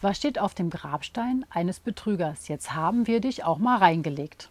Was steht auf dem Grabstein eines Betrügers? Jetzt haben wir dich auch mal reingelegt.